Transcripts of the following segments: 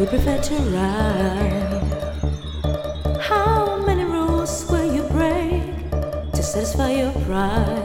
would prefer to ride. How many rules will you break to satisfy your pride?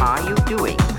Are you doing?